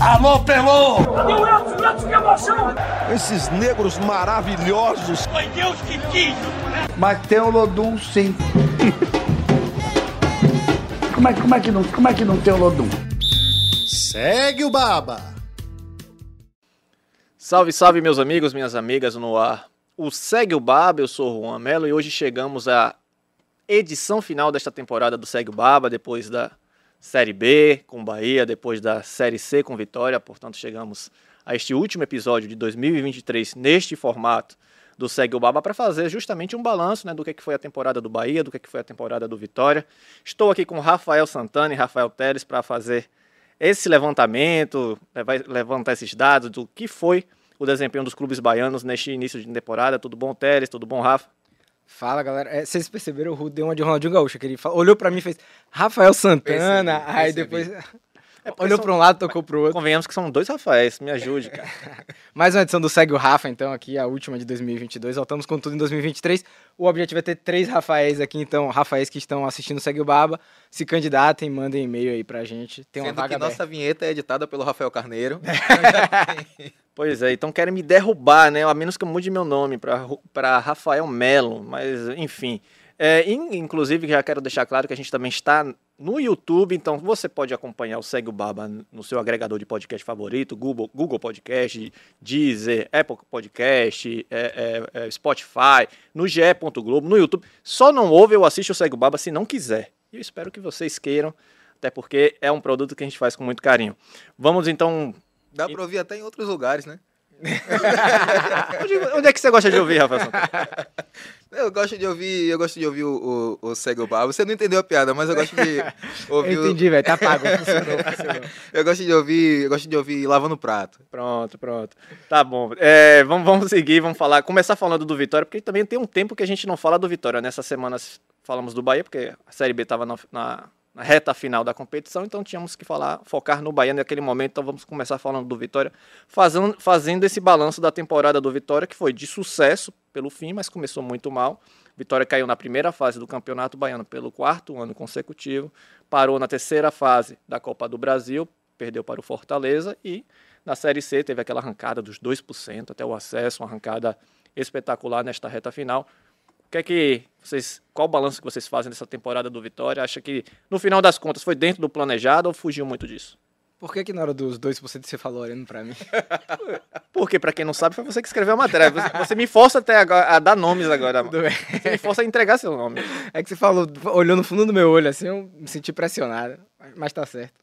Alô, Pelô! Cadê o Elton? O Elton que emoção! Esses negros maravilhosos. Foi Deus que quis! Mas tem o Lodum, sim. como, é, como, é que não, como é que não tem o Lodum? Segue o Baba! Salve, salve, meus amigos, minhas amigas no ar. O Segue o Baba, eu sou o Juan Melo e hoje chegamos à edição final desta temporada do Segue o Baba, depois da Série B com Bahia, depois da Série C com Vitória. Portanto, chegamos a este último episódio de 2023 neste formato do Segue o Baba para fazer justamente um balanço né, do que foi a temporada do Bahia, do que foi a temporada do Vitória. Estou aqui com Rafael Santana e Rafael Teres para fazer esse levantamento, levantar esses dados do que foi o desempenho dos clubes baianos neste início de temporada. Tudo bom, Teres? Tudo bom, Rafa? Fala, galera. É, vocês perceberam, o Rudo deu uma de Ronaldinho Gaúcho, que ele falou, olhou pra mim e fez Rafael Santana, Percebi, aí percebi. depois É olhou são- pra um lado, tocou pro outro. Convenhamos que são dois Rafaéis, me ajude, cara. Mais uma edição do Segue o Rafa, então, aqui, a última de 2022. Voltamos com tudo em 2023. O objetivo é ter três Rafaéis aqui, então, Rafaéis que estão assistindo o Segue o Baba, se candidatem, mandem e-mail aí pra gente. Tem uma Sendo vaga que aberta. nossa vinheta é editada pelo Rafael Carneiro. Pois é, então querem me derrubar, né? A menos que eu mude meu nome para Rafael Melo, mas enfim. É, in- inclusive, já quero deixar claro que a gente também está no YouTube, então você pode acompanhar o Segue o Baba no seu agregador de podcast favorito, Google, Google Podcast, Deezer, Apple Podcast, é, é, é, Spotify, no ge. Globo, no YouTube. Só não ouve ou assiste o Segue o Baba se não quiser. E eu espero que vocês queiram, até porque é um produto que a gente faz com muito carinho. Vamos então Dá pra ouvir até em outros lugares, né? Onde, onde é que você gosta de ouvir, Rafael? Santana? Eu gosto de ouvir, eu gosto de ouvir o, o, o Segue o Bar. Você não entendeu a piada, mas eu gosto de ouvir. Eu o- entendi, velho, tá pago. Funcionou, funcionou. eu gosto de ouvir, eu gosto de ouvir lavando prato. Pronto, pronto. Tá bom. É, vamos, vamos seguir, vamos falar. Começar falando do Vitória, porque também tem um tempo que a gente não fala do Vitória. Nessa semana falamos do Bahia, porque a Série B estava na, na- na reta final da competição, então tínhamos que falar, focar no Bahia naquele momento. Então vamos começar falando do Vitória, fazendo, fazendo esse balanço da temporada do Vitória, que foi de sucesso pelo fim, mas começou muito mal. Vitória caiu na primeira fase do Campeonato Baiano pelo quarto ano consecutivo, parou na terceira fase da Copa do Brasil, perdeu para o Fortaleza e na Série C teve aquela arrancada dos 2% até o acesso, uma arrancada espetacular nesta reta final. Que é que vocês, qual o balanço que vocês fazem dessa temporada do Vitória? Acha que no final das contas foi dentro do planejado ou fugiu muito disso? Por que que na hora dos 2% você falou olhando pra mim? Porque, para quem não sabe, foi você que escreveu a matéria. Você, você me força até agora a dar nomes agora. Tudo bem. Você me força a entregar seu nome. É que você falou, olhou no fundo do meu olho, assim, eu me senti pressionado, mas tá certo.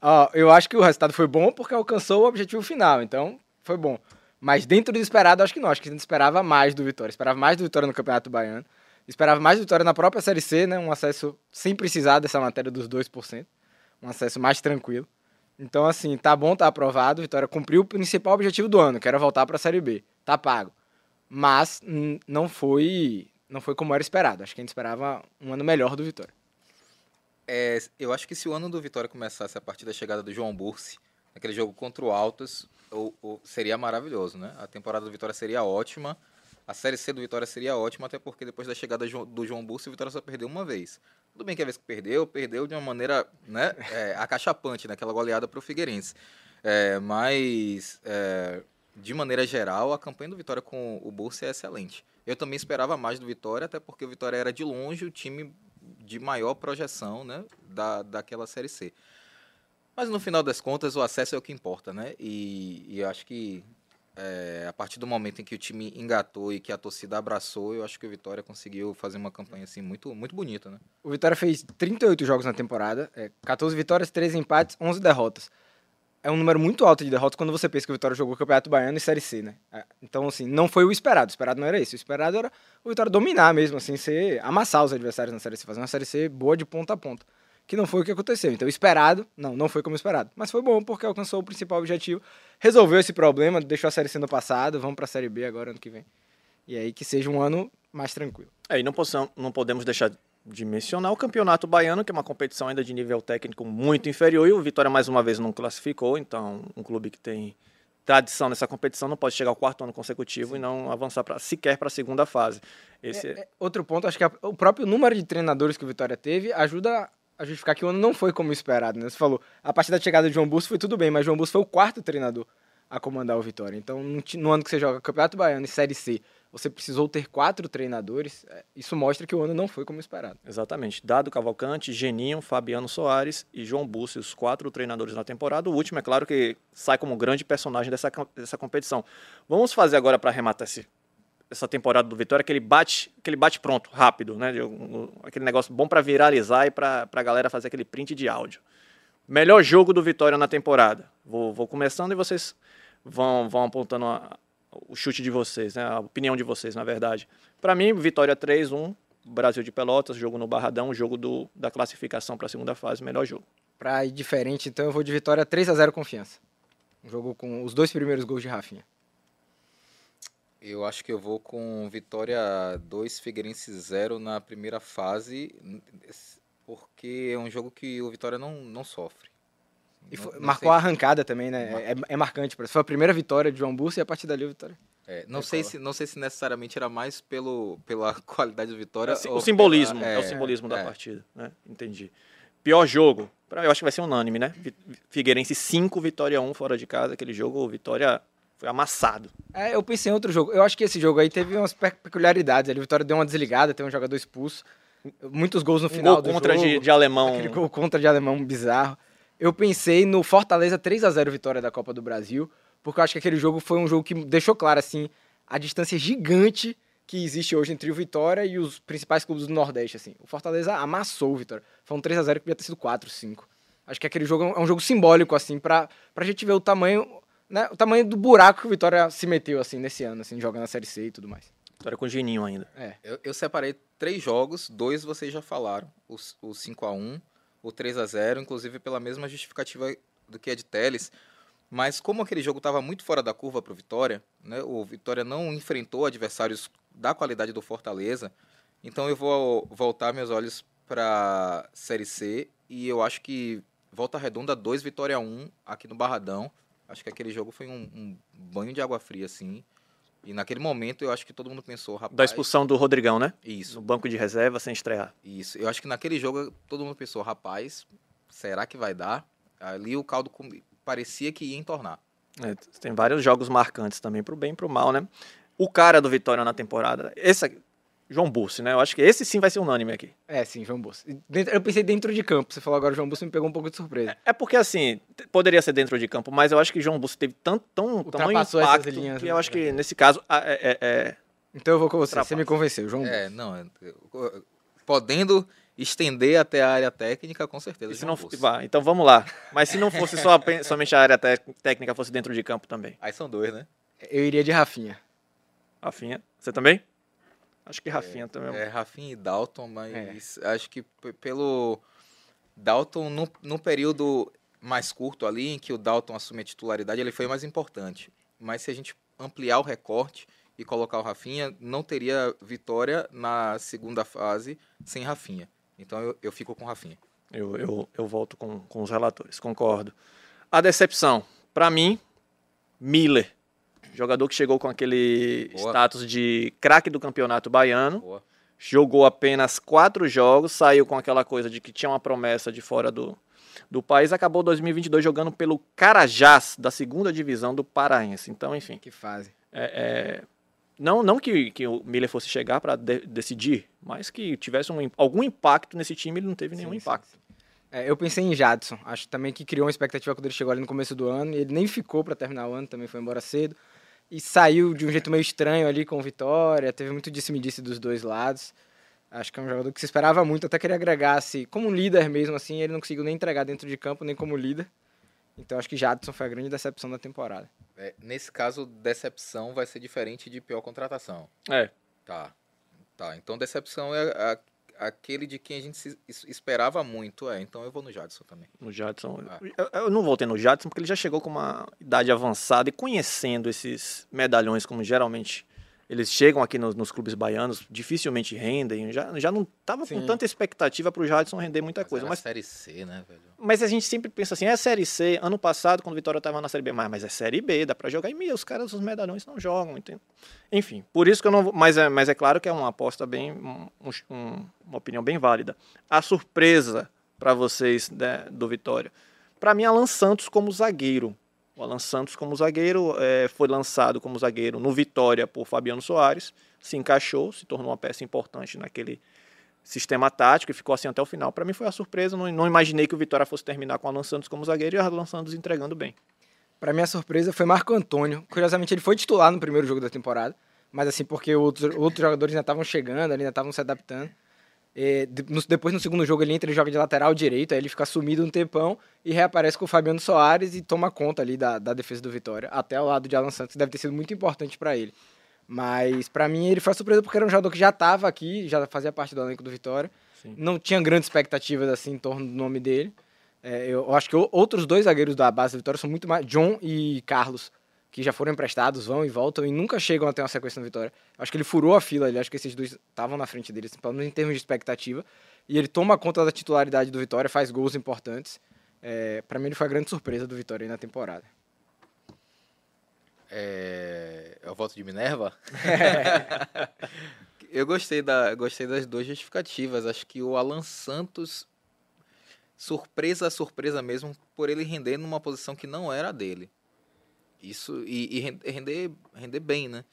Ó, eu acho que o resultado foi bom porque alcançou o objetivo final, então foi bom. Mas dentro do esperado, acho que não. Acho que a gente esperava mais do Vitória. Esperava mais do Vitória no Campeonato Baiano. Esperava mais do Vitória na própria Série C, né? Um acesso sem precisar dessa matéria dos 2%. Um acesso mais tranquilo. Então, assim, tá bom, tá aprovado. Vitória cumpriu o principal objetivo do ano, que era voltar pra Série B. Tá pago. Mas não foi não foi como era esperado. Acho que a gente esperava um ano melhor do Vitória. É, eu acho que se o ano do Vitória começasse a partir da chegada do João Bursi, naquele jogo contra o Altos, o- o- seria maravilhoso, né? A temporada do Vitória seria ótima, a Série C do Vitória seria ótima, até porque depois da chegada do João Bursi, o Vitória só perdeu uma vez. Tudo bem que a vez que perdeu, perdeu de uma maneira né, é, acachapante, naquela goleada para o Figueirense. É, mas, é, de maneira geral, a campanha do Vitória com o Bursi é excelente. Eu também esperava mais do Vitória, até porque o Vitória era de longe o time de maior projeção né, da, daquela Série C. Mas no final das contas, o acesso é o que importa, né? E, e eu acho que é, a partir do momento em que o time engatou e que a torcida abraçou, eu acho que o Vitória conseguiu fazer uma campanha assim muito, muito bonita, né? O Vitória fez 38 jogos na temporada, é, 14 vitórias, 13 empates, 11 derrotas. É um número muito alto de derrotas quando você pensa que o Vitória jogou Campeonato Baiano e Série C, né? É, Então, assim, não foi o esperado. O esperado não era isso. O esperado era o Vitória dominar mesmo, assim, ser, amassar os adversários na Série C, fazer uma Série C boa de ponta a ponta. Que não foi o que aconteceu. Então, esperado, não, não foi como esperado. Mas foi bom porque alcançou o principal objetivo, resolveu esse problema, deixou a Série C no passado, vamos pra Série B agora ano que vem. E aí que seja um ano mais tranquilo. É, e não, possam, não podemos deixar de mencionar o Campeonato Baiano, que é uma competição ainda de nível técnico muito inferior, e o Vitória mais uma vez não classificou, então um clube que tem tradição nessa competição não pode chegar ao quarto ano consecutivo e não avançar pra, sequer para a segunda fase. Esse, É, é, outro ponto, acho que a- o próprio número de treinadores que o Vitória teve ajuda, a justificar que o ano não foi como esperado, né? Você falou, a partir da chegada de João Busso foi tudo bem, mas João Busso foi o quarto treinador a comandar o Vitória. Então, no, ano que você joga Campeonato Baiano e Série C, você precisou ter quatro treinadores, é, isso mostra que o ano não foi como esperado. Exatamente. Dado Cavalcante, Geninho, Fabiano Soares e João Bussi, os quatro treinadores na temporada. O último, é claro, que sai como grande personagem dessa, dessa competição. Vamos fazer agora para arrematar esse, essa temporada do Vitória, aquele bate, aquele bate pronto, rápido, né? Aquele negócio bom para viralizar e para a galera fazer aquele print de áudio. Melhor jogo do Vitória na temporada. Vou, vou começando e vocês vão, vão apontando a- o chute de vocês, né? A opinião de vocês, na verdade. Para mim, Vitória 3-1, Brasil de Pelotas, jogo no Barradão, jogo do, da classificação para a segunda fase, melhor jogo. Pra ir diferente, então eu vou de vitória 3 a 0 confiança. Um jogo com os dois primeiros gols de Rafinha. Eu acho que eu vou com Vitória 2, Figueirense 0 na primeira fase, porque é um jogo que o Vitória não, não sofre. E Não- foi- não marcou sei- a arrancada também, né? É, é marcante. pra- Foi a primeira vitória de João Busso e a partir dali a vitória. É, não, sei se, não sei se necessariamente era mais pelo, pela qualidade do Vitória. Assim, ou o simbolismo, pela- é, o simbolismo da é. partida, né? Entendi. Pior jogo, eu acho que vai ser unânime, né? Figueirense 5, Vitória 1 fora de casa, aquele jogo, o Vitória foi amassado. É, eu pensei em outro jogo. Eu acho que esse jogo aí teve umas pe- peculiaridades. O Vitória deu uma desligada, tem um jogador expulso. Muitos gols no Um final gol do contra jogo. de, de alemão. Aquele gol contra de alemão bizarro. Eu pensei no Fortaleza 3 a 0 vitória da Copa do Brasil, porque eu acho que aquele jogo foi um jogo que deixou claro assim a distância gigante que existe hoje entre o Vitória e os principais clubes do Nordeste assim. O Fortaleza amassou o Vitória. Foi um 3 a 0 que podia ter sido 4, 5. Acho que aquele jogo é um jogo simbólico assim para pra gente ver o tamanho, né, o tamanho do buraco que o Vitória se meteu assim nesse ano assim, jogando a Série C e tudo mais. Vitória com o Geninho ainda. É. Eu, eu separei três jogos, dois vocês já falaram. O, s- o 5x1, o 3x0, inclusive pela mesma justificativa do que a de Teles. Mas como aquele jogo estava muito fora da curva para o Vitória, né, o Vitória não enfrentou adversários da qualidade do Fortaleza, então eu vou voltar meus olhos para Série C e eu acho que Volta Redonda 2, Vitória 1 aqui no Barradão. Acho que aquele jogo foi um, um banho de água fria, assim. E naquele momento eu acho que todo mundo pensou, rapaz... Da expulsão do Rodrigão, né? Isso. No banco de reserva, sem estrear. Isso. Eu acho que naquele jogo todo mundo pensou, rapaz, será que vai dar? Ali o caldo parecia que ia entornar. É, tem vários jogos marcantes também, pro bem e pro mal, né? O cara do Vitória na temporada, esse João Bussi, né? Eu acho que esse sim vai ser unânime aqui. É, sim, João dentro- Eu pensei dentro de campo. Você falou agora João Busso me pegou um pouco de surpresa. É porque assim, poderia ser dentro de campo, mas eu acho que João Bussi teve tanto, tão, tamanho impacto linhas, que né? eu acho que nesse caso é- é- é- Então eu vou com você. Você Ultrapassa. me convenceu, João É, Busso. não, eu- podendo estender até a área técnica, com certeza. e se João não vá, então vamos lá. Mas se não fosse só somente a área técnica, fosse dentro de campo também. Aí são dois, né? Eu iria de Rafinha. Rafinha, você também? Acho que Rafinha também. É Rafinha e Dalton, mas acho que pelo Dalton, no, no período mais curto ali, em que o Dalton assume a titularidade, ele foi mais importante. Mas se a gente ampliar o recorte e colocar o Rafinha, não teria vitória na segunda fase sem Rafinha. Então eu, eu fico com o Rafinha. Eu, eu, eu volto com, com os relatores, concordo. A decepção, pra mim, Miller. Jogador que chegou com aquele Boa. status de craque do campeonato baiano. Boa. Jogou apenas quatro jogos, saiu com aquela coisa de que tinha uma promessa de fora do, do país. Acabou 2022 jogando pelo Carajás, da segunda divisão do Paraense. Então, enfim. Que fase. É, é, não, não que, que o Miller fosse chegar para decidir, mas que tivesse um, algum impacto nesse time, ele não teve nenhum Sim, sim, impacto. É, eu pensei em Jadson. Acho também que criou uma expectativa quando ele chegou ali no começo do ano. E ele nem ficou pra terminar o ano, também foi embora cedo. E saiu de um jeito meio estranho ali com o Vitória. Teve muito disse-me-disse dos dois lados. Acho que é um jogador que se esperava muito, até que ele agregasse como um líder mesmo, assim. Ele não conseguiu nem entregar dentro de campo, nem como líder. Então acho que Jadson foi a grande decepção da temporada. É, nesse caso, decepção vai ser diferente de pior contratação. É, Tá. Tá. Então decepção é a- aquele de quem a gente se es- esperava muito. É, então eu vou no Jadson também. no Jadson. Ah. Eu, eu não voltei no Jadson porque ele já chegou com uma idade avançada e conhecendo esses medalhões, como geralmente eles chegam aqui nos, nos clubes baianos, dificilmente rendem. Já, já não tava com tanta expectativa para o Jadson render muita coisa. era Mas, Série C, né, velho? mas a gente sempre pensa assim: é Série C. Ano passado, quando o Vitória estava na Série B, mas, mas é Série B, dá para jogar. E meu, os caras, os medalhões não jogam. Entende? Enfim, por isso que eu não vou. Mas é, mas é claro que é uma aposta bem. um- um- uma opinião bem válida. A surpresa para vocês né, do Vitória. Para mim, Alan Santos como zagueiro. O Alan Santos como zagueiro é, foi lançado como zagueiro no Vitória por Fabiano Soares, se encaixou, se tornou uma peça importante naquele sistema tático e ficou assim até o final. Para mim foi uma surpresa, não, não, imaginei que o Vitória fosse terminar com o Alan Santos como zagueiro e o Alan Santos entregando bem. Para mim a surpresa foi Marco Antônio. Curiosamente ele foi titular no primeiro jogo da temporada, mas assim porque outros, outros jogadores ainda estavam chegando, ainda estavam se adaptando. E, depois no segundo jogo ele entra e joga de lateral direito, aí ele fica sumido um tempão e reaparece com o Fabiano Soares e toma conta ali da, da defesa do Vitória, até ao lado de Alan Santos, que deve ter sido muito importante para ele. Mas para mim ele foi surpresa porque era um jogador que já estava aqui, já fazia parte do elenco do Vitória. Sim. Não tinha grandes expectativas assim em torno do nome dele. É, eu acho que outros dois zagueiros da base do Vitória são muito mais. John e Carlos, que já foram emprestados, vão e voltam e nunca chegam a ter uma sequência no Vitória. Acho que ele furou a fila ali, acho que esses dois estavam na frente dele, assim, pelo menos em termos de expectativa. E ele toma conta da titularidade do Vitória, faz gols importantes. É, para mim ele foi a grande surpresa do Vitória aí na temporada. É, é o voto de Minerva? Eu gostei, da, gostei das duas justificativas. Acho que o Alan Santos, surpresa, surpresa mesmo, por ele render numa posição que não era dele. Isso, e, e render, render bem, né?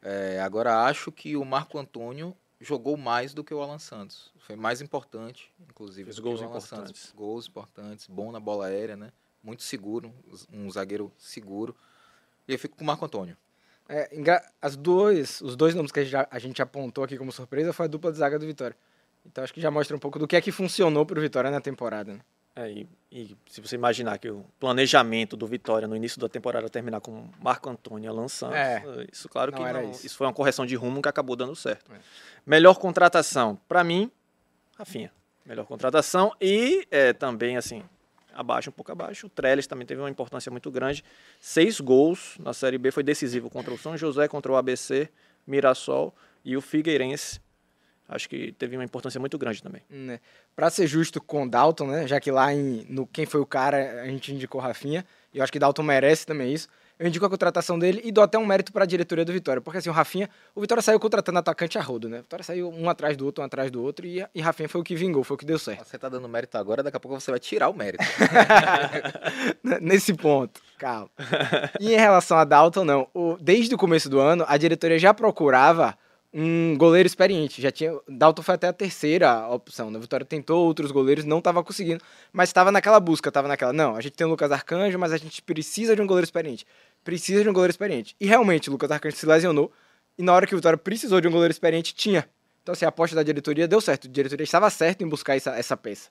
É, agora, acho que o Marco Antônio jogou mais do que o Alan Santos. Foi mais importante, inclusive. Os gols importantes. Santos. Gols importantes, bom na bola aérea, né? Muito seguro, um zagueiro seguro. E eu fico com o Marco Antônio. É, as duas, os dois nomes que a gente, a gente apontou aqui como surpresa foi a dupla de zaga do Vitória. Então acho que já mostra um pouco do que é que funcionou para o Vitória na temporada. Né? É, e, e, se você imaginar que o planejamento do Vitória no início da temporada terminar com Marco Antônio lançando, é, isso claro que não, não isso. isso. foi uma correção de rumo que acabou dando certo. É. Melhor contratação, para mim, Rafinha. Melhor contratação e é, também assim abaixo, um pouco abaixo. O Trellis também teve uma importância muito grande. Seis gols na Série B, foi decisivo contra o São José, contra o ABC, Mirassol e o Figueirense acho que teve uma importância muito grande também. Né. Para ser justo com Dalton, né, já que lá em, no Quem Foi o Cara a gente indicou Rafinha, e eu acho que Dalton merece também isso, eu indico a contratação dele e dou até um mérito para a diretoria do Vitória, porque assim, o Rafinha, o Vitória saiu contratando atacante a rodo, né? O Vitória saiu um atrás do outro, um atrás do outro, e, e Rafinha foi o que vingou, foi o que deu certo. Você tá dando mérito agora, daqui a pouco você vai tirar o mérito. Nesse ponto, calma. E em relação a Dalton, não. O, desde o começo do ano, a diretoria já procurava um goleiro experiente. Já tinha, Dalton foi até a terceira opção. Né? Vitória tentou outros goleiros, não estava conseguindo, mas estava naquela busca, estava naquela, não, a gente tem o Lucas Arcanjo, mas a gente precisa de um goleiro experiente. Precisa de um goleiro experiente. E realmente, o Lucas Arcanjo se lesionou, e na hora que o Vitória precisou de um goleiro experiente, tinha. Então, assim, a aposta da diretoria deu certo. A diretoria estava certa em buscar essa, essa peça.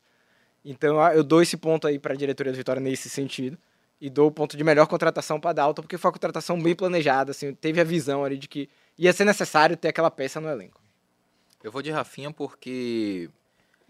Então, eu dou esse ponto aí para a diretoria da Vitória nesse sentido. E dou o ponto de melhor contratação para Dalton, porque foi uma contratação bem planejada, assim, teve a visão ali de que ia ser necessário ter aquela peça no elenco. Eu vou de Rafinha porque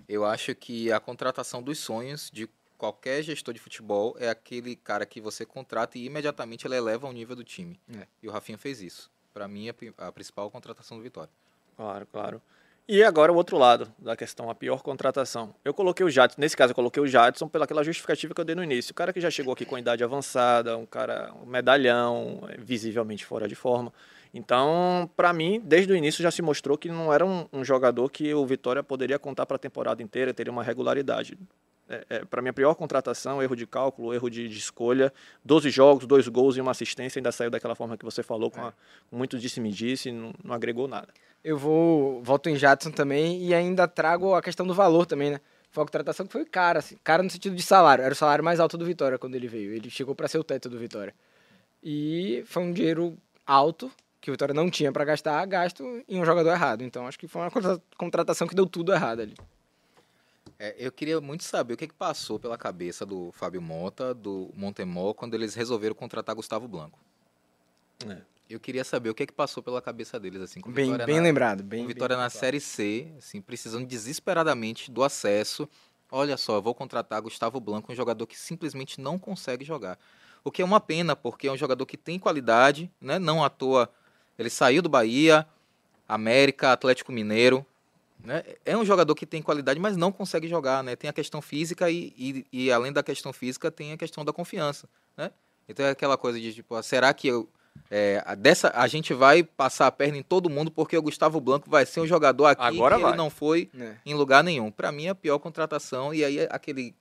eu acho que a contratação dos sonhos de qualquer gestor de futebol é aquele cara que você contrata e imediatamente ele eleva o nível do time. É. E o Rafinha fez isso. Para mim, é a principal contratação do Vitória. Claro, claro. E agora o outro lado da questão, a pior contratação. Eu coloquei o Jadson, nesse caso eu coloquei o Jadson pelaquela justificativa que eu dei no início. O cara que já chegou aqui com idade avançada, um cara, um medalhão, visivelmente fora de forma. Então, para mim, desde o início já se mostrou que não era um, um jogador que o Vitória poderia contar para a temporada inteira, teria uma regularidade. É, é, para mim, a pior contratação, erro de cálculo, erro de, de, escolha. 12 jogos, dois gols e uma assistência, ainda saiu daquela forma que você falou, com, a, com muito disse-me-disse, não, não, agregou nada. Eu vou, volto em Jadson também e ainda trago a questão do valor também, né? Foi uma contratação que foi cara, assim, cara no sentido de salário. Era o salário mais alto do Vitória quando ele veio. Ele chegou para ser o teto do Vitória. E foi um dinheiro alto que o Vitória não tinha para gastar, gasto em um jogador errado. Então acho que foi uma contratação que deu tudo errado ali. É, eu queria muito saber o que, que, passou pela cabeça do Fábio Monta, do Montemor, quando eles resolveram contratar Gustavo Blanco. É. Eu queria saber o que, que passou pela cabeça deles, assim, com bem, bem na, lembrado, bem, com Vitória bem na Série C, assim, precisando desesperadamente do acesso. Olha só, eu vou contratar Gustavo Blanco, um jogador que simplesmente não consegue jogar. O que é uma pena, porque é um jogador que tem qualidade, né? Não à toa ele saiu do Bahia, América, Atlético Mineiro. Né? É um jogador que tem qualidade, mas não consegue jogar. Né? Tem a questão física e, e, e além da questão física, tem a questão da confiança. Né? Então é aquela coisa de tipo, será que eu, É, a dessa, a gente vai passar a perna em todo mundo porque o Gustavo Blanco vai ser um jogador aqui Agora que vai. ele não foi É. em lugar nenhum. Pra mim, é a pior contratação. E aí, aquele,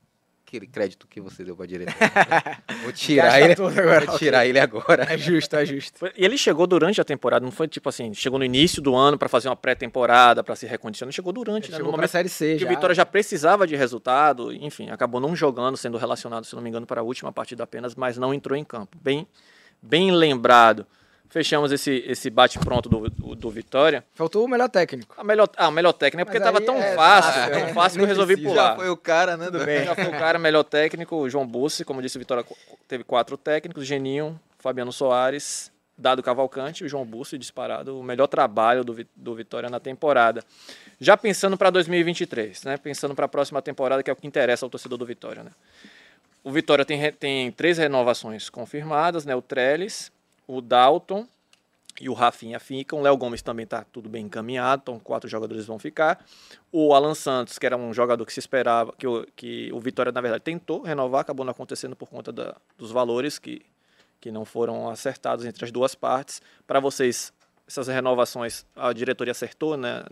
aquele crédito que você deu pra diretor. Vou tirar ele, agora, vou tirar ele agora. É justo, é justo. E ele chegou durante a temporada, não foi tipo assim, chegou no início do ano pra fazer uma pré-temporada, pra se recondicionar, chegou durante, né? Chegou no pra momento Série C que já. o Vitória já precisava de resultado, enfim, acabou não jogando, sendo relacionado, se não me engano, para a última partida apenas, mas não entrou em campo. Bem, bem lembrado. Fechamos esse, esse bate-pronto do, do, do Vitória. Faltou o melhor técnico. A melhor, ah, a melhor técnica é porque Mas tava aí tão é fácil, fácil, tão é, fácil que eu resolvi precisa. pular. Já foi o cara, né? Do... Já foi o cara, melhor técnico, o João Bussi, como disse o Vitória, teve quatro técnicos, Geninho, Fabiano Soares, Dado Cavalcante e o João Bussi, disparado, o melhor trabalho do, do Vitória na temporada. Já pensando para 2023, né? Pensando para a próxima temporada, que é o que interessa ao torcedor do Vitória, né? O Vitória tem, tem três renovações confirmadas, né? O Trellis, o Dalton e o Rafinha ficam. O Léo Gomes também está tudo bem encaminhado, então quatro jogadores vão ficar. O Alan Santos, que era um jogador que se esperava, que o, que o Vitória, na verdade, tentou renovar, acabou não acontecendo por conta da- dos valores que, que não foram acertados entre as duas partes. Para vocês, essas renovações, a diretoria acertou né,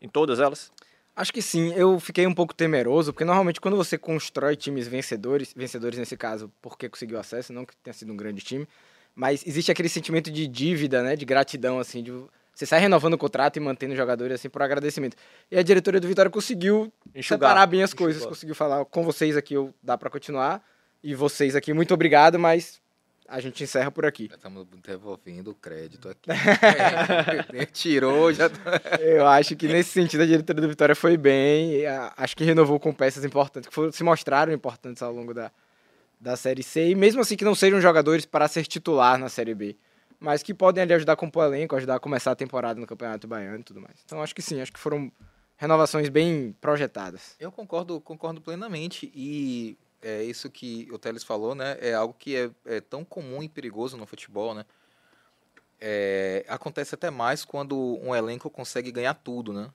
em todas elas? Acho que sim, eu fiquei um pouco temeroso, porque normalmente quando você constrói times vencedores, vencedores nesse caso, porque conseguiu acesso, não que tenha sido um grande time, mas existe aquele sentimento de dívida, né, de gratidão, assim, de você sai renovando o contrato e mantendo os jogadores, assim, por agradecimento. E a diretoria do Vitória conseguiu Enxugar. separar bem as coisas, Enxugou. conseguiu falar com vocês aqui, eu dá pra continuar, e vocês aqui, muito obrigado, mas a gente encerra por aqui. Já estamos devolvendo o crédito aqui. É, tirou, já tá- Eu acho que nesse sentido a diretoria do Vitória foi bem. Acho que renovou com peças importantes, que foram- se mostraram importantes ao longo da, da Série C. E mesmo assim que não sejam jogadores para ser titular na Série B. Mas que podem ali ajudar a compor o elenco, ajudar a começar a temporada no Campeonato Baiano e tudo mais. Então acho que sim, acho que foram renovações bem projetadas. Eu concordo, concordo plenamente. E é isso que o Teles falou, né? É algo que é, é tão comum e perigoso no futebol, né? É, acontece até mais quando um elenco consegue ganhar tudo, né?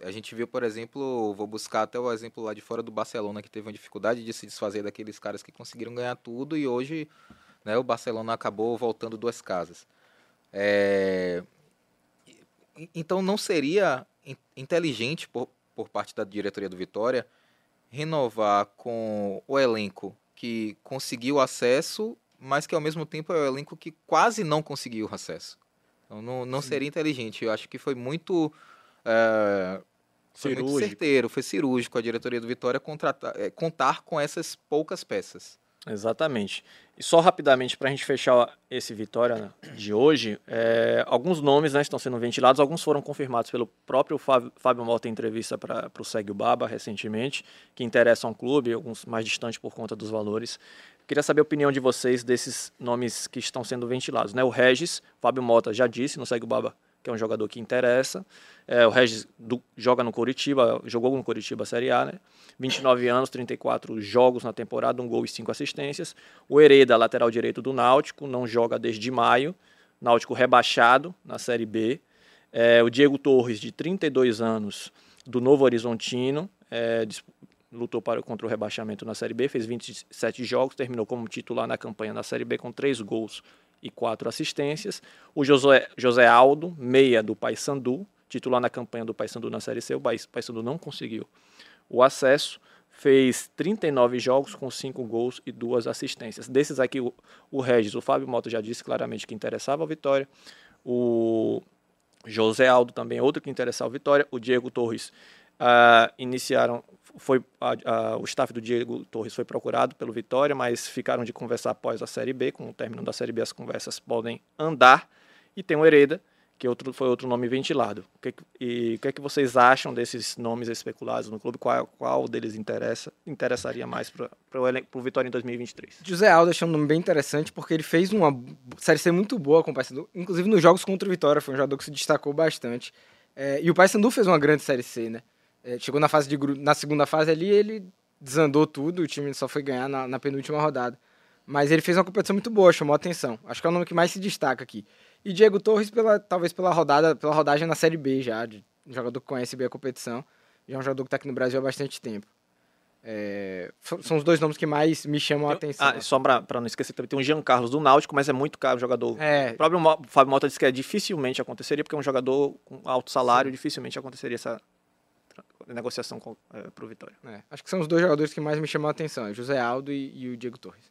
A gente viu, por exemplo, vou buscar até o exemplo lá de fora do Barcelona, que teve uma dificuldade de se desfazer daqueles caras que conseguiram ganhar tudo e hoje né, o Barcelona acabou voltando duas casas. É, Então não seria in- inteligente por, por parte da diretoria do Vitória renovar com o elenco que conseguiu acesso, mas que ao mesmo tempo é o elenco que quase não conseguiu acesso. Então não, não seria inteligente. Eu acho que foi muito. É, foi muito Cirúrgico. certeiro, foi cirúrgico a diretoria do Vitória contratar, é, contar com essas poucas peças. Exatamente. E só rapidamente para a gente fechar esse Vitória né, de hoje, é, alguns nomes né, estão sendo ventilados, alguns foram confirmados pelo próprio Fábio, Fábio Mota em entrevista para o Segue o Baba recentemente, que interessam ao clube, alguns mais distantes por conta dos valores. Queria saber a opinião de vocês desses nomes que estão sendo ventilados. Né? O Regis, Fábio Mota já disse no Segue o Baba que é um jogador que interessa. É, o Regis do- joga no Coritiba, jogou no Coritiba Série A, né? 29 anos, 34 jogos na temporada, um gol e cinco assistências. O Hereda, lateral direito do Náutico, não joga desde maio. Náutico rebaixado na Série B. É, o Diego Torres, de 32 anos, do Novo Horizontino, é, lutou para, contra o rebaixamento na Série B, fez 27 jogos, terminou como titular na campanha na Série B com três gols e quatro assistências. O José, José Aldo, meia do Paysandu, titular na campanha do Paysandu na Série C. O Paysandu não conseguiu o acesso. Fez 39 jogos com 5 gols e duas assistências. Desses aqui, o, o Regis, o Fábio Mota já disse claramente que interessava a vitória. O José Aldo também, outro que interessava a vitória. O Diego Torres ah, iniciaram. Foi, a- a- o staff do Diego Torres foi procurado pelo Vitória, mas ficaram de conversar após a Série B. Com o término da Série B, as conversas podem andar. E tem o Hereda, que outro, foi outro nome ventilado. O que, e o que, é que vocês acham desses nomes especulados no clube? Qual, qual deles interessa, interessaria mais para o Vitória em 2023? José Aldo achei um nome bem interessante porque ele fez uma série C muito boa com o Paysandu, inclusive nos jogos contra o Vitória, foi um jogador que se destacou bastante. É, e o Paysandu fez uma grande série C, né? É, chegou na fase de na segunda fase ali, ele desandou tudo, o time só foi ganhar na, na penúltima rodada. Mas ele fez uma competição muito boa, chamou a atenção. Acho que é o nome que mais se destaca aqui. E Diego Torres, pela, talvez pela rodada, pela rodagem na Série B já, de um jogador que conhece bem a competição. Já é um jogador que está aqui no Brasil há bastante tempo. É, são os dois nomes que mais me chamam a atenção. Ah, só pra não esquecer, também tem o Jean Carlos do Náutico, mas é muito caro o jogador. É, O próprio Fábio Mota disse que é dificilmente aconteceria, porque é um jogador com alto salário, dificilmente aconteceria essa negociação com, é, pro Vitória. é, acho que são os dois jogadores que mais me chamam a atenção, é o José Aldo e, e o Diego Torres.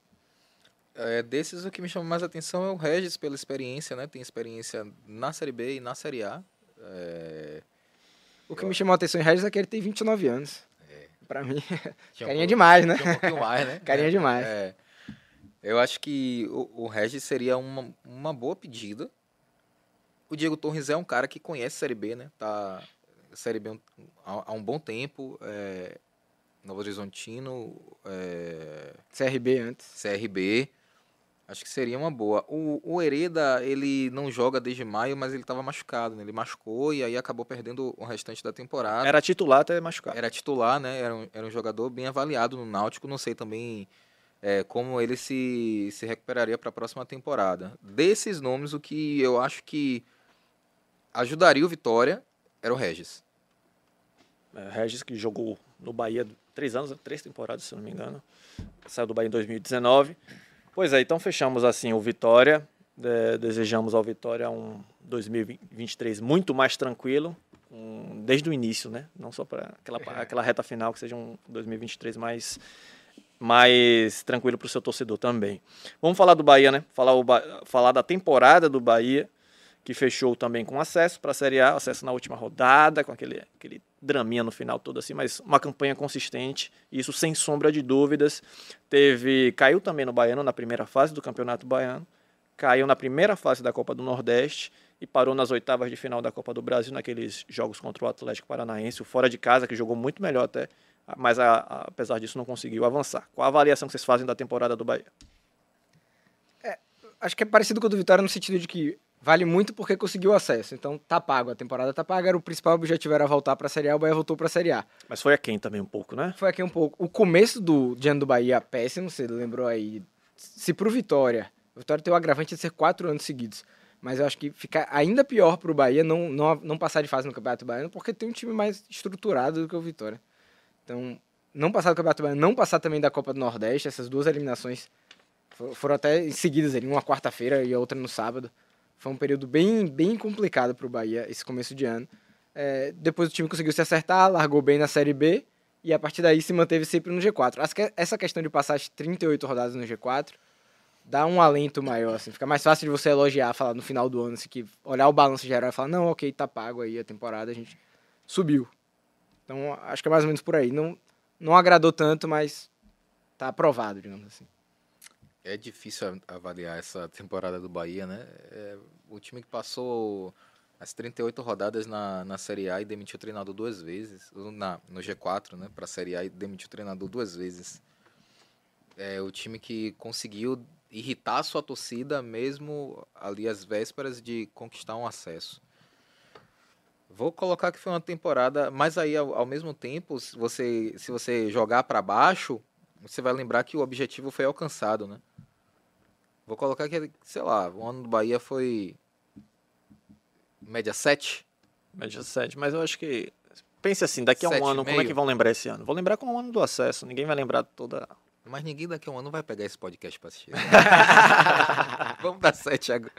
É, desses, o que me chama mais atenção é o Regis, pela experiência, né? Tem experiência na Série B e na Série A. É, O que me chamou a atenção em Regis é que ele tem 29 anos. Pra mim, tinha um carinha pouco- demais, né? tinha um pouquinho mais, né? Carinha É, demais. é. Eu acho que o, o Regis seria uma, uma boa pedida. O Diego Torres é um cara que conhece Série B, né? Tá Série B há, há um bom tempo. É, Novo Horizontino, é, CRB antes. CRB. Acho que seria uma boa. O, o Hereda, ele não joga desde maio, mas ele estava machucado, né? Ele machucou e aí acabou perdendo o restante da temporada. Era titular até machucado. Era titular, né? Era um, era um jogador bem avaliado no Náutico. Não sei também é, como ele se, se recuperaria para a próxima temporada. Desses nomes, o que eu acho que ajudaria o Vitória era o Regis. É, Regis, que jogou no Bahia três anos, três temporadas, se não me engano. Saiu do Bahia em 2019. Pois é, então fechamos assim o Vitória. É, desejamos ao Vitória um 2023 muito mais tranquilo, um- desde o início, né? Não só para aquela, aquela reta final, que seja um 2023 mais, mais tranquilo para o seu torcedor também. Vamos falar do Bahia, né? Falar, o falar da temporada do Bahia que fechou também com acesso para a Série A, acesso na última rodada, com aquele, aquele draminha no final todo assim, mas uma campanha consistente, isso sem sombra de dúvidas. Teve, caiu também no Baiano na primeira fase do Campeonato Baiano, caiu na primeira fase da Copa do Nordeste e parou nas oitavas de final da Copa do Brasil naqueles jogos contra o Atlético Paranaense, o fora de casa que jogou muito melhor até, mas a- a- apesar disso não conseguiu avançar. Qual a avaliação que vocês fazem da temporada do Bahia? Acho que é parecido com o do Vitória no sentido de que vale muito porque conseguiu acesso. Então tá pago, a temporada tá paga, era o principal objetivo era voltar pra Série A, o Bahia voltou pra Série A. Mas foi a quem também um pouco, né? Foi aqui um pouco. O começo do de ano do Bahia péssimo, você lembrou aí. Se pro Vitória, o Vitória tem o agravante de ser quatro anos seguidos. Mas eu acho que fica ainda pior pro Bahia não, não, não passar de fase no Campeonato Baiano, porque tem um time mais estruturado do que o Vitória. Então, não passar do Campeonato Baiano, não passar também da Copa do Nordeste, essas duas eliminações fo- foram até seguidas ali, uma quarta-feira e a outra no sábado. Foi um período bem, bem complicado pro Bahia esse começo de ano. É, depois o time conseguiu se acertar, largou bem na Série B e a partir daí se manteve sempre no G4. Acho que essa questão de passar as 38 rodadas no G4 dá um alento maior, assim, fica mais fácil de você elogiar, falar no final do ano, assim, que olhar o balanço geral e falar, não, ok, tá pago aí a temporada, a gente subiu. Então, acho que é mais ou menos por aí. Não, não agradou tanto, mas tá aprovado, digamos assim. É difícil avaliar essa temporada do Bahia, né? É, o time que passou as 38 rodadas na, na Série A e demitiu o treinador duas vezes, na, no G4, né, para a Série A e demitiu o treinador duas vezes. É o time que conseguiu irritar a sua torcida mesmo ali às vésperas de conquistar um acesso. Vou colocar que foi uma temporada, mas aí ao, ao mesmo tempo, se você, se você jogar para baixo, você vai lembrar que o objetivo foi alcançado, né? Vou colocar que, sei lá, o ano do Bahia foi média 7. Média 7, mas eu acho que. Pense assim, daqui a um ano, como é que vão lembrar esse ano? Vou lembrar com o ano do acesso, ninguém vai lembrar toda. Mas ninguém daqui a um ano vai pegar esse podcast pra assistir. vamos dar 7 agora.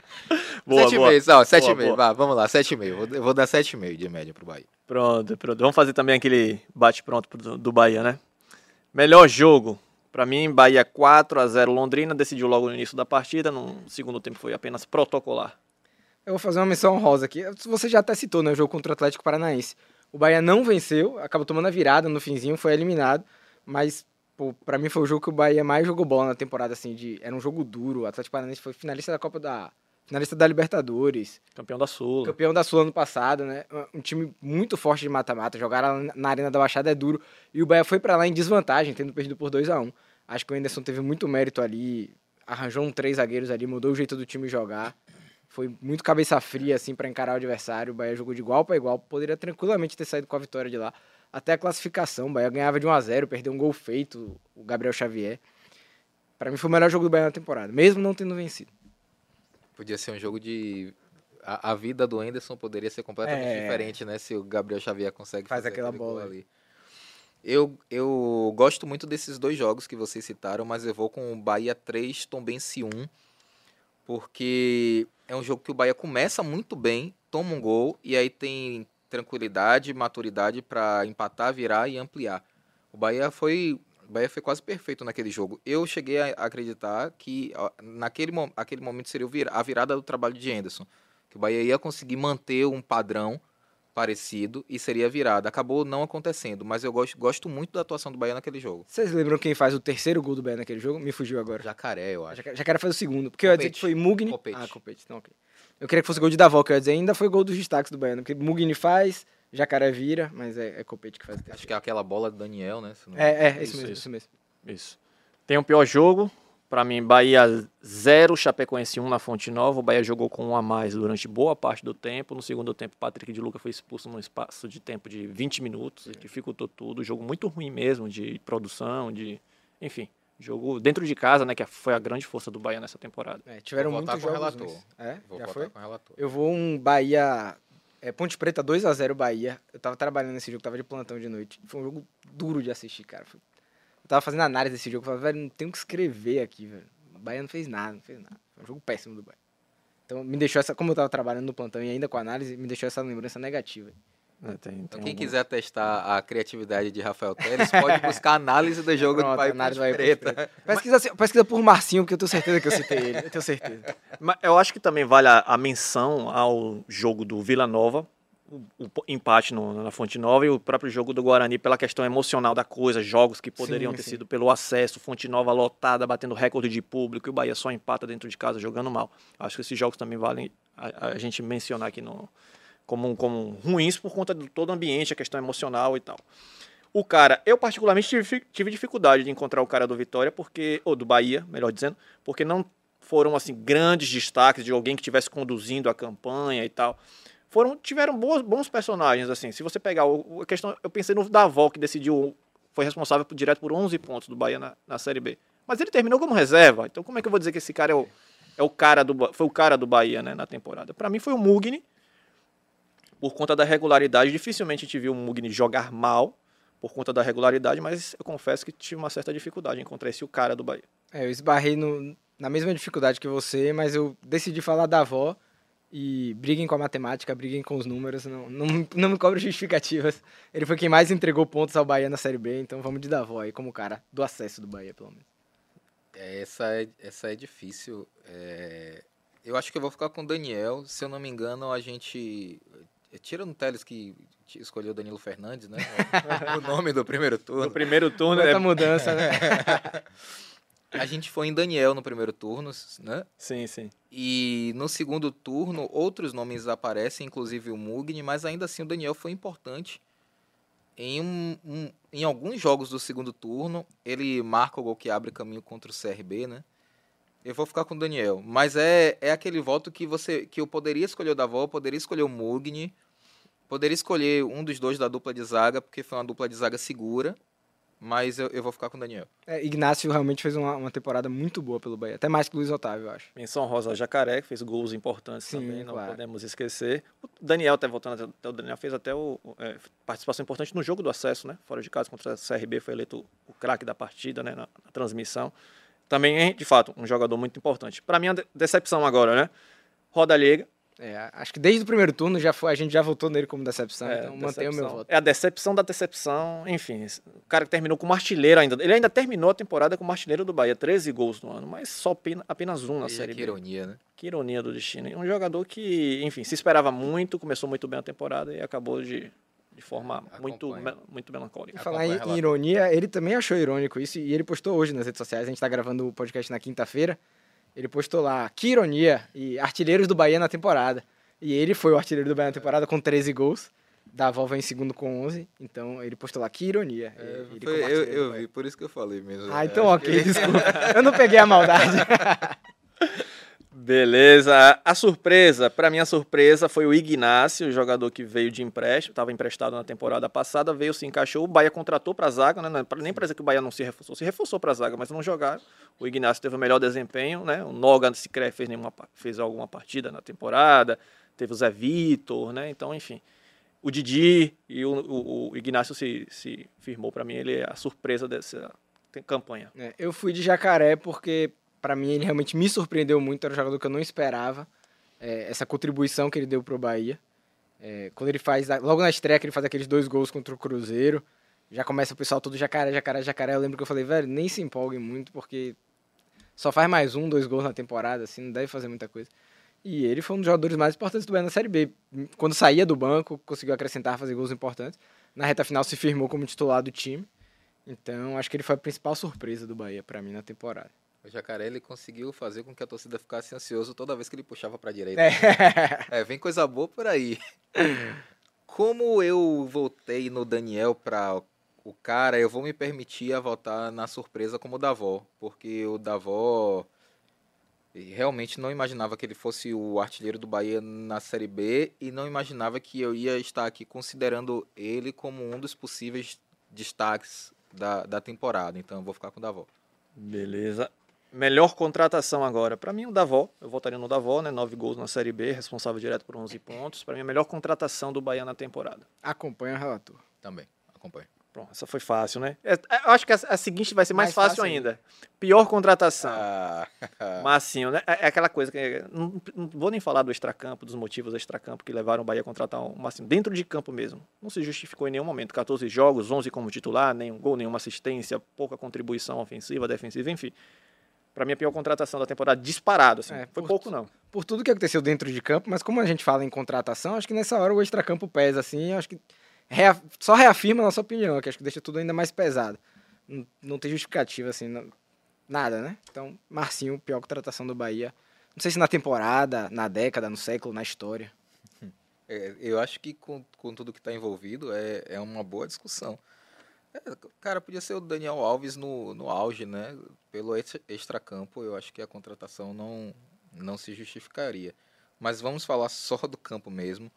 Boa, 7,5, boa. ó, 7,5, Boa, boa. vá, vamos lá, 7,5. Eu vou- dar 7,5 de média pro Bahia. Pronto, pronto. Vamos fazer também aquele bate-pronto pro- do Bahia, né? Melhor jogo. Pra mim, Bahia 4 a 0 Londrina, decidiu logo no início da partida, no segundo tempo foi apenas protocolar. Eu vou fazer uma menção honrosa aqui. Você já até citou, né? O jogo contra o Atlético Paranaense. O Bahia não venceu, acabou tomando a virada no finzinho, foi eliminado. Mas, pô, pra mim foi o jogo que o Bahia mais jogou bola na temporada, assim. De, era um jogo duro. O Atlético Paranaense foi finalista da Copa da. Finalista da Libertadores. Campeão da Sul. Campeão da Sul ano passado, né? Um time muito forte de mata-mata. Jogar na Arena da Baixada é duro. E o Bahia foi pra lá em desvantagem, tendo perdido por 2 a 1 Acho que o Anderson teve muito mérito ali. Arranjou um três zagueiros ali, mudou o jeito do time jogar. Foi muito cabeça fria, assim, pra encarar o adversário. O Bahia jogou de igual para igual. Poderia tranquilamente ter saído com a vitória de lá. Até a classificação. O Bahia ganhava de 1 a 0 perdeu um gol feito, o Gabriel Xavier. Pra mim foi o melhor jogo do Bahia na temporada, mesmo não tendo vencido. Podia ser um jogo de. A, a vida do Anderson poderia ser completamente É. diferente, né? Se o Gabriel Xavier consegue Faz fazer aquela bola. ali. Eu, eu gosto muito desses dois jogos que vocês citaram, mas eu vou com o Bahia 3, Tombense 1, porque é um jogo que o Bahia começa muito bem, toma um gol e aí tem tranquilidade, maturidade para empatar, virar e ampliar. O Bahia foi, o Bahia foi quase perfeito naquele jogo. Eu cheguei a acreditar que naquele aquele momento seria a virada do trabalho de Anderson, que o Bahia ia conseguir manter um padrão parecido e seria virada. Acabou não acontecendo, mas eu gosto, gosto muito da atuação do Bahia naquele jogo. Vocês lembram quem faz o terceiro gol do Bahia naquele jogo? Me fugiu agora. Jacaré, eu acho. Já, já quero fazer o segundo. Porque eu ia dizer que Copete. foi Mugni. Copete. Ah, Copete. Então, ok. Eu queria que fosse gol de Davó, que eu ia dizer ainda foi gol dos destaques do Baiano. Porque Mugni faz, Jacaré vira, mas é, é Copete que faz o Acho terceiro. que é aquela bola do Daniel, né? não- É, é, isso, Isso, mesmo, isso. isso mesmo. Isso. Tem o pior jogo. Pra mim, Bahia 0, Chapecoense 1 na Fonte Nova. O Bahia jogou com um a mais durante boa parte do tempo. No segundo tempo, o Patrick de Luca foi expulso num espaço de tempo de 20 minutos. Dificultou tudo. Jogo muito ruim mesmo, de produção, de. Enfim, jogo dentro de casa, né? Que foi a grande força do Bahia nessa temporada. É, tiveram Vou votar muitos com o jogos. relator. É, Vou já foi? com o relator. Eu vou um Bahia. É, Ponte Preta 2x0 Bahia. Eu tava trabalhando nesse jogo, tava de plantão de noite. Foi um jogo duro de assistir, cara. Foi- Eu tava fazendo análise desse jogo. Falei, velho, não tem o que escrever aqui, velho. O Bahia não fez nada, não fez nada. Foi um jogo péssimo do Bahia. Então me deixou essa. Como eu tava trabalhando no plantão e ainda com análise, me deixou essa lembrança negativa. É, tem- Então, tem quem algum- quiser testar a criatividade de Rafael Teles, pode buscar a análise do jogo Pronto, do Bahia análise Ponte Preta. Pesquisa, assim- pesquisa por Marcinho, porque eu tenho certeza que eu citei ele. Eu tenho certeza. Mas eu acho que também vale a, a menção ao jogo do Vila Nova, o, empate no- na Fonte Nova e o próprio jogo do Guarani pela questão emocional da coisa, jogos que poderiam Sim, ter sim. sido pelo acesso, Fonte Nova lotada, batendo recorde de público, e o Bahia só empata dentro de casa jogando mal. Acho que esses jogos também valem a, a gente mencionar aqui no, como, como ruins por conta de todo o ambiente, a questão emocional e tal. O cara, eu particularmente tive, tive dificuldade de encontrar o cara do Vitória, porque ou do Bahia, melhor dizendo, porque não foram assim grandes destaques de alguém que estivesse conduzindo a campanha e tal. Foram tiveram boas, bons personagens assim. Se você pegar o, a questão, eu pensei no Davó que decidiu foi responsável por, direto por 11 pontos do Bahia na, na Série B. Mas ele terminou como reserva. Então como é que eu vou dizer que esse cara é o, é o cara do foi o cara do Bahia, né, na temporada? Para mim foi o Mugni. Por conta da regularidade, dificilmente a gente viu o Mugni jogar mal por conta da regularidade, mas eu confesso que tive uma certa dificuldade em encontrar esse o cara do Bahia. É, eu esbarrei no- na mesma dificuldade que você, mas eu decidi falar da avó. E briguem com a matemática, briguem com os números, não, não, não me cobre justificativas. Ele foi quem mais entregou pontos ao Bahia na Série B, então vamos de Davó aí como cara do acesso do Bahia, pelo menos. É, Essa é, essa é difícil. É, Eu acho que eu vou ficar com o Daniel. Se eu não me engano, a gente. Tira no Teles que escolheu o Danilo Fernandes, né? o nome do primeiro No turno. primeiro turno, Muita é... mudança, né? A gente foi em Daniel no primeiro turno, né? sim, sim. E no segundo turno, outros nomes aparecem, inclusive o Mugni, mas ainda assim o Daniel foi importante. Em, um- um- em alguns jogos do segundo turno, ele marca o gol que abre caminho contra o CRB, né? Eu vou ficar com o Daniel. Mas é, é aquele voto que você que eu poderia escolher o Davó, poderia escolher o Mugni, poderia escolher um dos dois da dupla de zaga, porque foi uma dupla de zaga segura. Mas eu, eu vou ficar com o Daniel. É, Ignácio realmente fez uma, uma temporada muito boa pelo Bahia, até mais que o Luiz Otávio, eu acho. Menção Rosa Jacaré, que fez gols importantes Sim, também, não claro. podemos esquecer. O Daniel, até voltando até- o Daniel, fez até o, é, participação importante no jogo do acesso, né? Fora de casa contra a CRB, foi eleito o craque da partida, né? Na, na transmissão. Também, é, de fato, um jogador muito importante. Para mim, a de- decepção agora, né? Roda Liga. É, acho que desde o primeiro turno já foi, a gente já votou nele como decepção, É, então mantenho o meu voto. É a decepção da decepção, enfim. O cara que terminou como artilheiro ainda. Ele ainda terminou a temporada como artilheiro do Bahia, 13 gols no ano, mas só pena- apenas um na Veja Série que B. ironia, né? Que ironia do destino. Um jogador que, enfim, se esperava muito, começou muito bem a temporada e acabou de, de forma muito, Acompanha. me- muito melancólica. Por falar em, em ironia, ele também achou irônico isso e ele postou hoje nas redes sociais. A gente tá gravando o podcast na quinta-feira. Ele postou lá, que ironia, e artilheiros do Bahia na temporada. E ele foi o artilheiro do Bahia na temporada com 13 gols. Da Volva em segundo com 11. Então ele postou lá, que ironia. É, foi- eu, eu vi, por isso que eu falei mesmo. Ah, É, então acho ok, desculpa. Eu não peguei a maldade. Beleza. A surpresa, para mim a surpresa foi o Ignácio, o jogador que veio de empréstimo, estava emprestado na temporada passada, veio, se encaixou, o Bahia contratou para a zaga, né? É Nem para dizer que o Bahia não se reforçou, se reforçou para a zaga, mas não jogaram. O Ignácio teve o melhor desempenho, né? O Noga sequer fez nenhuma fez alguma partida na temporada, teve o Zé Vitor, né? Então, enfim. o Didi e o, o, o Ignacio se, se firmou para mim, ele é a surpresa dessa campanha. É, eu fui de Jacaré porque, para mim, ele realmente me surpreendeu muito, era um jogador que eu não esperava, é, essa contribuição que ele deu pro Bahia. É, quando ele faz, logo na estreia, que ele faz aqueles dois gols contra o Cruzeiro, já começa o pessoal todo jacaré, jacaré, jacaré. Eu lembro que eu falei, velho, nem se empolguem muito, porque só faz mais um, dois gols na temporada, assim, não deve fazer muita coisa. E ele foi um dos jogadores mais importantes do Bahia na Série B. Quando saía do banco, conseguiu acrescentar, fazer gols importantes. Na reta final se firmou como titular do time. Então, acho que ele foi a principal surpresa do Bahia para mim na temporada. O Jacaré ele conseguiu fazer com que a torcida ficasse ansioso toda vez que ele puxava para a direita. É. é, vem coisa boa por aí. Como eu voltei no Daniel para o cara, eu vou me permitir a votar na surpresa como o Davó, porque o Davó realmente não imaginava que ele fosse o artilheiro do Bahia na Série B e não imaginava que eu ia estar aqui considerando ele como um dos possíveis destaques da, da temporada. Então eu vou ficar com o Davó. Beleza. Melhor contratação agora. Para mim, o Davó. Eu votaria no Davó, né? Nove gols na Série B, responsável direto por 11 pontos. Para mim, a melhor contratação do Bahia na temporada. Acompanha o relator. Também, acompanho. Pronto, essa foi fácil, né? É, é, eu acho que a, a seguinte vai ser mais, mais fácil, fácil, ainda. Pior contratação. Ah. Massinho, né? É, é, aquela coisa que. Não, não, vou nem falar do extracampo, dos motivos do extracampo que levaram o Bahia a contratar o Massinho. Dentro de campo mesmo. Não se justificou em nenhum momento. 14 jogos, 11 como titular, nenhum gol, nenhuma assistência, pouca contribuição ofensiva, defensiva, enfim. Para mim, a pior contratação da temporada, disparado. Assim. É, foi pouco, não. Por tudo que aconteceu dentro de campo, mas como a gente fala em contratação, acho que nessa hora o extracampo pesa, assim. Acho que reaf só reafirma a nossa opinião, que acho que deixa tudo ainda mais pesado. Não, não tem justificativa, assim, não, nada, né? Então, Marcinho, pior contratação do Bahia. Não sei se na temporada, na década, no século, na história. É, eu acho que com, com tudo que está envolvido é, é uma boa discussão. É, cara, podia ser o Daniel Alves no, no auge, né? Pelo extracampo, eu acho que a contratação não, não se justificaria. Mas vamos falar só do campo mesmo.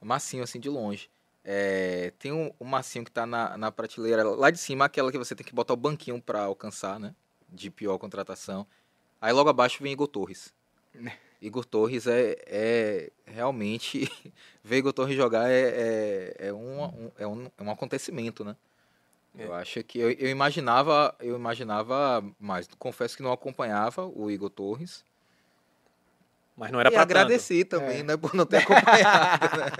Massinho, assim, de longe. É, tem um, um, massinho que tá na, na prateleira lá de cima, aquela que você tem que botar o banquinho para alcançar, né? De pior contratação. Aí logo abaixo vem Igor Torres. Né. Igor Torres é, é realmente. ver Igor Torres jogar é, é, é, um, um, é, um, é um acontecimento, né? É. Eu acho que eu, eu, imaginava, eu imaginava mais. Confesso que não acompanhava o Igor Torres. Mas não era para agradecer também, é. né, por não ter acompanhado. né?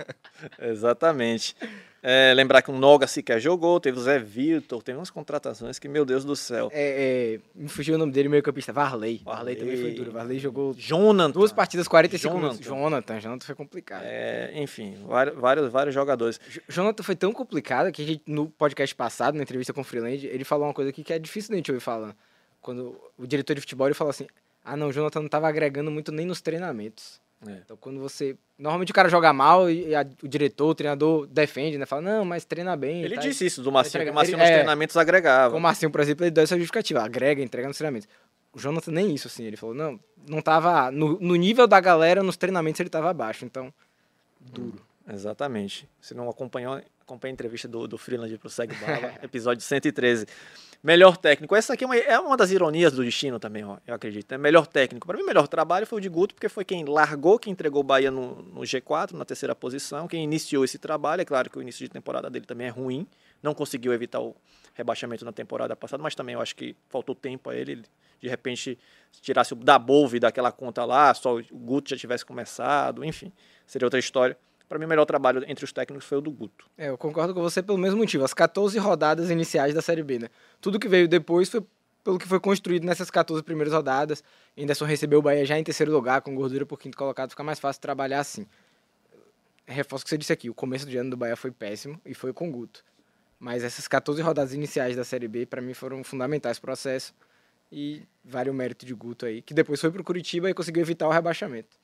Exatamente. É, lembrar que o Noga sequer jogou, teve o Zé Vitor, teve umas contratações que, meu Deus do céu. É, é, me fugiu o nome dele, meio campista, Varley. Varley, Varley também foi duro. Varley jogou Jonathan. duas partidas, 45 Jonathan. minutos. Jonathan, Jonathan foi complicado. É, enfim, vários, vários jogadores. Jonathan foi tão complicado que a gente, no podcast passado, na entrevista com o Freeland, ele falou uma coisa aqui que é difícil da gente ouvir falando. Quando o diretor de futebol ele falou assim: ah, não, o Jonathan não estava agregando muito nem nos treinamentos. É. Então, quando você. Normalmente o cara joga mal e a, o diretor, o treinador defende, né? Fala, não, mas treina bem. Ele tá, disse isso do Marcinho, que o Marcinho ele, nos é, treinamentos agregava. O Marcinho, por exemplo, ele deu essa justificativa, agrega, entrega nos treinamentos. O Jonathan nem isso, assim. Ele falou, não, não tava. No, no nível da galera, nos treinamentos ele tava abaixo. Então, duro. Hum, exatamente. Se não acompanhou, acompanha a entrevista do, do Freeland pro Segue Bala, episódio 113. Melhor técnico. Essa aqui é uma, é uma das ironias do destino também, ó, eu acredito. É melhor técnico. Para mim, o melhor trabalho foi o de Guto, porque foi quem largou, quem entregou o Bahia no, no, G4, na terceira posição, quem iniciou esse trabalho. É claro que o início de temporada dele também é ruim. Não conseguiu evitar o rebaixamento na temporada passada, mas também eu acho que faltou tempo a ele. De repente, se tirasse o da Bolve daquela conta lá, só o Guto já tivesse começado, enfim, seria outra história para mim, o melhor trabalho entre os técnicos foi o do Guto. É, eu concordo com você pelo mesmo motivo. As 14 rodadas iniciais da Série B, né? Tudo que veio depois foi pelo que foi construído nessas 14 primeiras rodadas. Anderson recebeu o Bahia já em terceiro lugar, com gordura por quinto colocado, fica mais fácil trabalhar assim. Reforço o que você disse aqui, o começo do ano do Bahia foi péssimo e foi com Guto. Mas essas 14 rodadas iniciais da Série B, para mim, foram fundamentais pro processo. E vale o mérito de Guto aí, que depois foi pro Curitiba e conseguiu evitar o rebaixamento.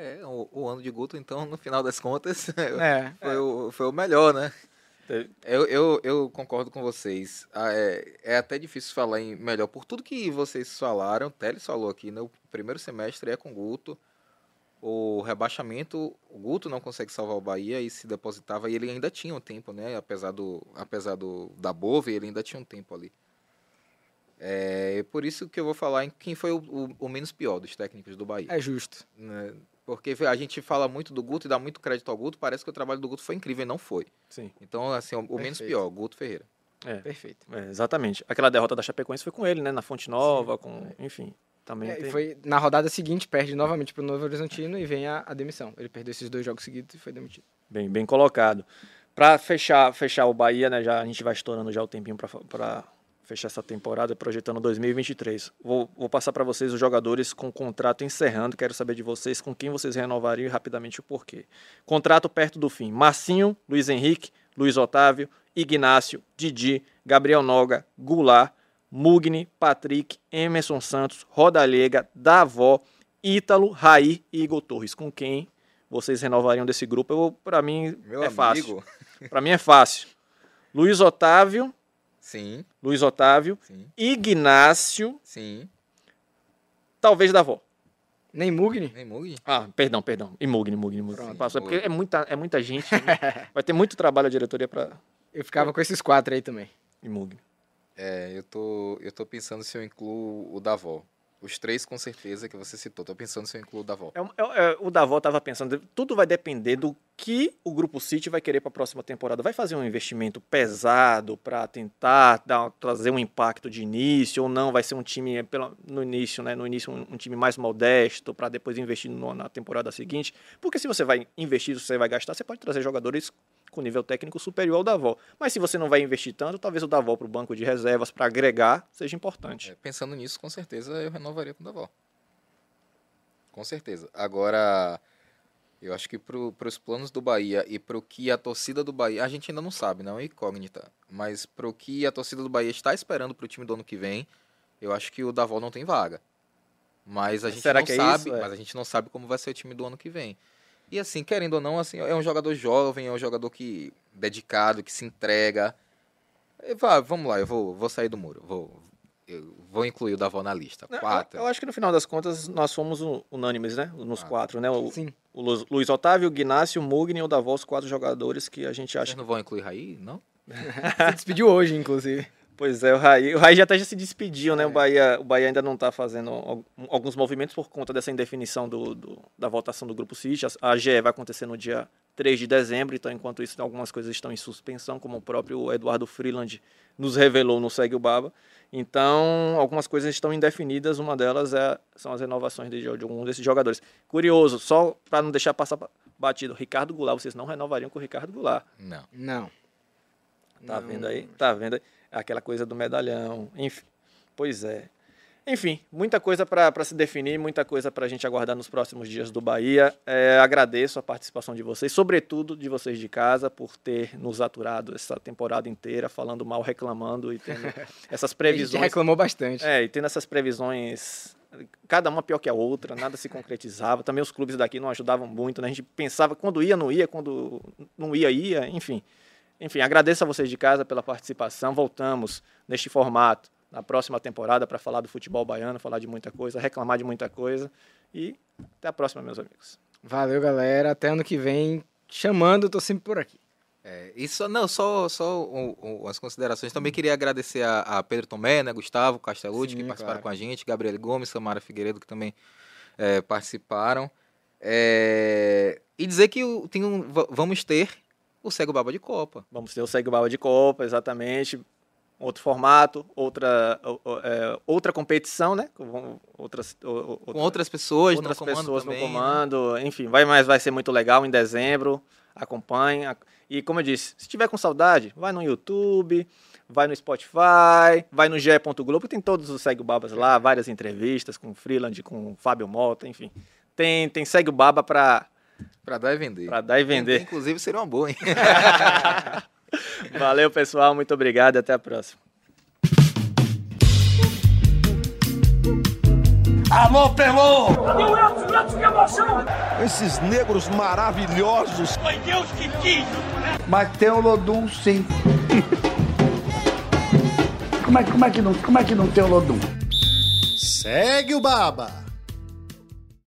É, o, o, ano de Guto, então, no final das contas, é, foi, é. O, foi o melhor, né? Eu, eu, eu concordo com vocês. Ah, é, é até difícil falar em melhor. Por tudo que vocês falaram, o Teles falou aqui, né? O primeiro semestre é com Guto. O rebaixamento, o Guto não consegue salvar o Bahia e se depositava, e ele ainda tinha um tempo, né? Apesar, do, apesar do, da Bove, ele ainda tinha um tempo ali. É por isso que eu vou falar em quem foi o, o, o menos pior dos técnicos do Bahia. É justo. Né? Porque a gente fala muito do Guto e dá muito crédito ao Guto, parece que o trabalho do Guto foi incrível e não foi. Sim. Então, assim, o, o menos pior, Guto Ferreira. É, Perfeito. é, exatamente. Aquela derrota da Chapecoense foi com ele, né? Na Fonte Nova, com. Enfim. Também É, tem- foi na rodada seguinte, perde novamente pro Novo Horizontino e vem a, a demissão. Ele perdeu esses dois jogos seguidos e foi demitido. Bem, bem colocado. Para fechar, fechar o Bahia, né? Já a gente vai estourando já o tempinho para fechar essa temporada, projetando 2023. Vou, vou passar para vocês os jogadores com contrato encerrando. Quero saber de vocês com quem vocês renovariam e rapidamente o porquê. Contrato perto do fim: Marcinho, Luiz Henrique, Luiz Otávio, Ignácio, Didi, Gabriel Noga, Goulart, Mugni, Patrick, Emerson Santos, Rodalega, Davó, Ítalo, Raí e Igor Torres. Com quem vocês renovariam desse grupo? Para mim, Meu é amigo. fácil. Para mim é fácil. Luiz Otávio, Sim, Luiz Otávio, sim, Ignácio, sim. talvez Davó. Nem Mugni? Nem Mugni. Ah, perdão, perdão. E Mugni, Mugni, Mugni. Pronto. Passou, é porque é muita, é muita gente. né? Vai ter muito trabalho a diretoria para Eu ficava com esses quatro aí também. Mugni. É, eu tô, eu tô pensando se eu incluo o Davó. Os três, com certeza, que você citou. Tô pensando se eu incluo o Davó. É, é, é, o Davó estava pensando, tudo vai depender do que o Grupo City vai querer para a próxima temporada. Vai fazer um investimento pesado para tentar dar, trazer um impacto de início ou não? Vai ser um time é, no início, né? No início um, um time mais modesto para depois investir no- na temporada seguinte? Porque se você vai investir, se você vai gastar, você pode trazer jogadores com nível técnico superior ao Davó. Mas se você não vai investir tanto, talvez o Davó para o banco de reservas para agregar seja importante. É, pensando nisso, com certeza eu renovaria com o Davó. Com certeza. Agora, eu acho que para os planos do Bahia e para o que a torcida do Bahia, a gente ainda não sabe, não é incógnita, mas para o que a torcida do Bahia está esperando para o time do ano que vem, eu acho que o Davó não tem vaga. Mas a gente Será não que é sabe, isso? É. mas a gente não sabe como vai ser o time do ano que vem. E assim, querendo ou não, assim, é um jogador jovem, é um jogador que dedicado, que se entrega. E vá, vamos lá, eu vou, vou sair do muro, vou eu vou incluir o Davó na lista. Não, eu- Quatro. Eu, acho que no final das contas nós fomos unânimes, né? Nos Ah. quatro, né? O, Sim. o Lu- Luiz Otávio, o Gnácio, o Mugni e o Davó, os quatro jogadores que a gente acha. Vocês não vão incluir Raí, não? Se despediu hoje, inclusive. Pois é, o Raí, o Raí já até já se despediu, né? O, Bahia, o Bahia ainda não está fazendo al- alguns movimentos por conta dessa indefinição do, do- da votação do Grupo City. A, a GE vai acontecer no dia 3 de dezembro, então enquanto isso algumas coisas estão em suspensão, como o próprio Eduardo Freeland nos revelou no Segue o Baba. Então, algumas coisas estão indefinidas, uma delas é, são as renovações de, de alguns desses jogadores. Curioso, só para não deixar passar batido, Ricardo Goulart, vocês não renovariam com o Ricardo Goulart. Não. Não. Tá Não. vendo aí? Tá vendo aí? Aquela coisa do medalhão. Enfim. Pois é. Enfim, muita coisa para se definir, muita coisa para a gente aguardar nos próximos dias do Bahia. É, agradeço a participação de vocês, sobretudo de vocês de casa, por ter nos aturado essa temporada inteira, falando mal, reclamando e tendo essas A gente previsões. reclamou bastante. É, e tendo essas previsões, cada uma pior que a outra, nada se concretizava. Também os clubes daqui não ajudavam muito, né? A gente pensava quando ia, não ia, quando não ia, ia, enfim. Enfim, agradeço a vocês de casa pela participação. Voltamos neste formato na próxima temporada para falar do futebol baiano, falar de muita coisa, reclamar de muita coisa. E até a próxima, meus amigos. Valeu, galera. Até ano que vem. Chamando, tô sempre por aqui. É, isso, não, só, só um, um, as considerações. Também queria agradecer a, a Pedro Tomé, né, Gustavo Castellucci, que participaram claro. com a gente, Gabriel Gomes, Samara Figueiredo, que também é, participaram. É, e dizer que o- tem um, va- vamos ter o Cego Baba de Copa. Vamos ter o Segue Baba de Copa, exatamente. Outro formato, outra, é, outra competição, né? Com outras, o- o- Com outras pessoas, outras no comando pessoas também, no né? comando, enfim, vai, mas vai ser muito legal em dezembro. Acompanhe. ac- E como eu disse, se tiver com saudade, vai no YouTube, vai no Spotify, vai no ge.globo, tem todos os Segue o Babas lá, várias entrevistas com o Freeland, com o Fábio Mota, enfim. Tem, tem Segue o Baba pra, Pra dar e vender. pra dar e vender. Inclusive seria uma boa, hein? Valeu, pessoal. Muito obrigado e até a próxima. Alô, Pelô! Cadê o Elton? O Elton, que emoção! Esses negros maravilhosos. Foi Deus que quis! Mas tem o Lodum, sim. como, é, como, é que não, como é que não tem o Lodum? Segue o Baba.